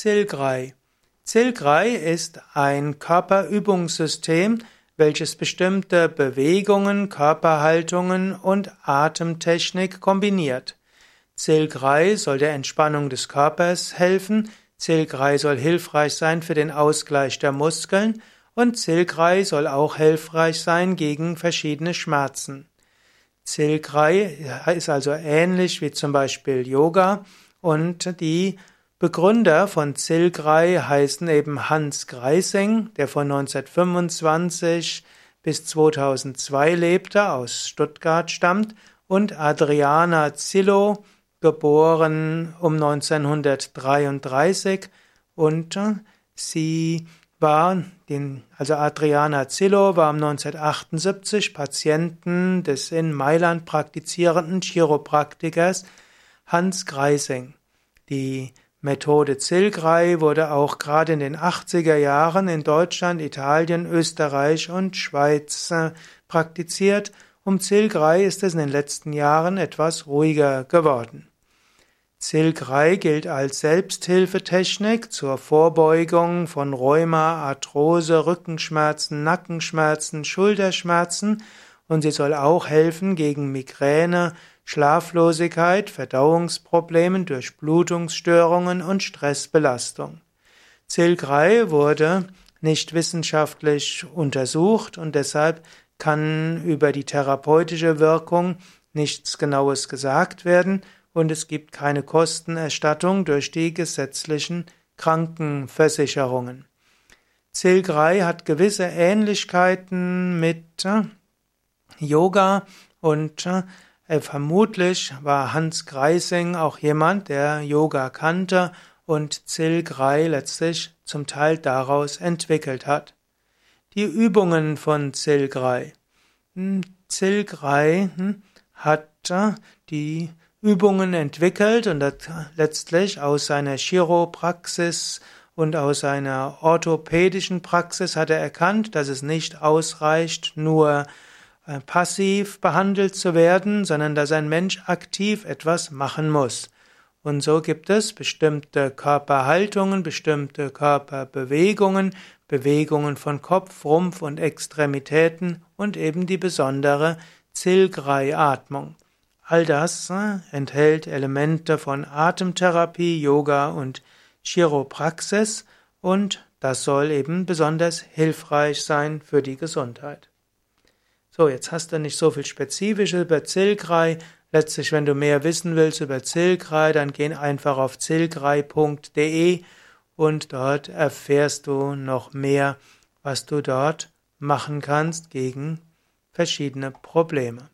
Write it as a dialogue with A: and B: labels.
A: Zilgrei. Zilgrei ist ein Körperübungssystem, welches bestimmte Bewegungen, Körperhaltungen und Atemtechnik kombiniert. Zilgrei soll der Entspannung des Körpers helfen, Zilgrei soll hilfreich sein für den Ausgleich der Muskeln und Zilgrei soll auch hilfreich sein gegen verschiedene Schmerzen. Zilgrei ist also ähnlich wie zum Beispiel Yoga und die Begründer von Zilgrei heißen eben Hans Greising, der von 1925 bis 2002 lebte, aus Stuttgart stammt, und Adriana Zillow, geboren um 1933 und sie war, den, also Adriana Zillow war um 1978 Patienten des in Mailand praktizierenden Chiropraktikers Hans Greising. Die Methode Zilgrei wurde auch gerade in den 80er Jahren in Deutschland, Italien, Österreich und Schweiz äh, praktiziert. Um Zilgrei ist es in den letzten Jahren etwas ruhiger geworden. Zilgrei gilt als Selbsthilfetechnik zur Vorbeugung von Rheuma, Arthrose, Rückenschmerzen, Nackenschmerzen, Schulterschmerzen und sie soll auch helfen gegen Migräne, Schlaflosigkeit, Verdauungsproblemen, Durchblutungsstörungen und Stressbelastung. Zilgrei wurde nicht wissenschaftlich untersucht und deshalb kann über die therapeutische Wirkung nichts Genaues gesagt werden und es gibt keine Kostenerstattung durch die gesetzlichen Krankenversicherungen. Zilgrei hat gewisse Ähnlichkeiten mit äh, Yoga und äh, äh, vermutlich war Hans Greising auch jemand, der Yoga kannte und Zilgrei letztlich zum Teil daraus entwickelt hat. Die Übungen von Zilgrei. Hm, Zilgrei hm, hat äh, die Übungen entwickelt und hat letztlich aus seiner Chiropraxis und aus seiner orthopädischen Praxis hat er erkannt, dass es nicht ausreicht, nur passiv behandelt zu werden, sondern dass ein Mensch aktiv etwas machen muss. Und so gibt es bestimmte Körperhaltungen, bestimmte Körperbewegungen, Bewegungen von Kopf, Rumpf und Extremitäten und eben die besondere Zilgrei-Atmung. All das äh, enthält Elemente von Atemtherapie, Yoga und Chiropraxis und das soll eben besonders hilfreich sein für die Gesundheit. So, jetzt hast du nicht so viel Spezifisches über Zilgrei. Letztlich, wenn du mehr wissen willst über Zilgrei, dann geh einfach auf zilgrei.de und dort erfährst du noch mehr, was du dort machen kannst gegen verschiedene Probleme.